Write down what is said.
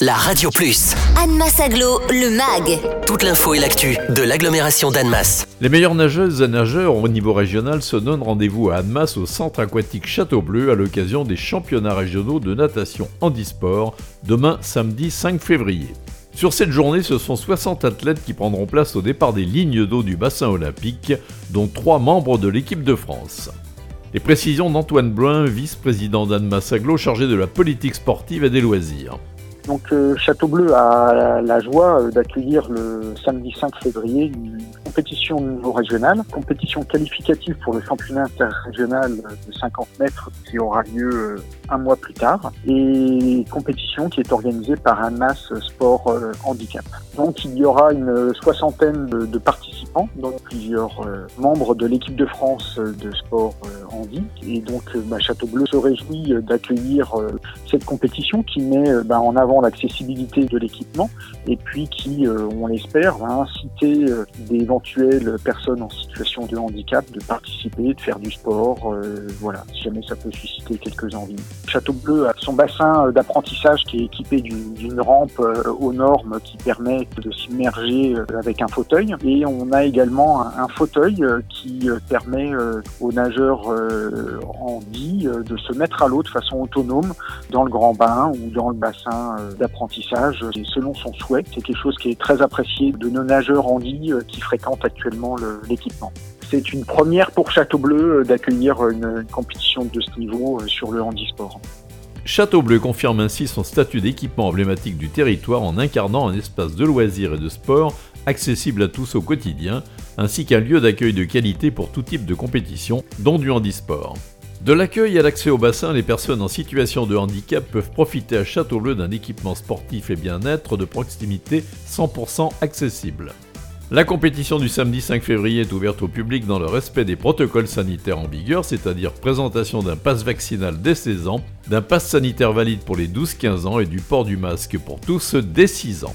la Radio Plus. Annemasse Aglo, le MAG. Toute l'info et l'actu de l'agglomération d'Annemasse. Les meilleures nageuses et nageurs au niveau régional se donnent rendez-vous à Annemasse au centre aquatique Château Bleu à l'occasion des championnats régionaux de natation handisport demain samedi 5 février. Sur cette journée, ce sont 60 athlètes qui prendront place au départ des lignes d'eau du bassin olympique, dont 3 membres de l'équipe de France. Les précisions d'Antoine Brun, vice-président d'Annemasse Aglo chargé de la politique sportive et des loisirs. Donc euh, Château Bleu a la joie euh, d'accueillir le samedi 5 février une compétition au niveau régional, compétition qualificative pour le championnat interrégional de 50 mètres qui aura lieu euh, un mois plus tard et compétition qui est organisée par Annemasse Sport Handicap. Donc il y aura une soixantaine de, participants, donc plusieurs membres de l'équipe de France de sport handi et donc bah, Château Bleu se réjouit d'accueillir cette compétition qui met bah, en avant l'accessibilité de l'équipement et puis qui, euh, on l'espère, va inciter euh, d'éventuelles personnes en situation de handicap de participer, de faire du sport, euh, voilà, si jamais ça peut susciter quelques envies. Château Bleu a son bassin d'apprentissage qui est équipé d'une rampe aux normes qui permet de s'immerger avec un fauteuil et on a également un, fauteuil qui permet aux nageurs handi de se mettre à l'eau de façon autonome dans le grand bain ou dans le bassin d'apprentissage selon son souhait. C'est quelque chose qui est très apprécié de nos nageurs en ligne euh, qui fréquentent actuellement l'équipement. C'est une première pour Château Bleu euh, d'accueillir une, compétition de ce niveau euh, sur le handisport. Château Bleu confirme ainsi son statut d'équipement emblématique du territoire en incarnant un espace de loisirs et de sport accessible à tous au quotidien, ainsi qu'un lieu d'accueil de qualité pour tout type de compétition, dont du handisport. De l'accueil à l'accès au bassin, les personnes en situation de handicap peuvent profiter à Château-Bleu d'un équipement sportif et bien-être de proximité 100% accessible. La compétition du samedi 5 février est ouverte au public dans le respect des protocoles sanitaires en vigueur, c'est-à-dire présentation d'un pass vaccinal dès 16 ans, d'un pass sanitaire valide pour les 12-15 ans et du port du masque pour tous dès 6 ans.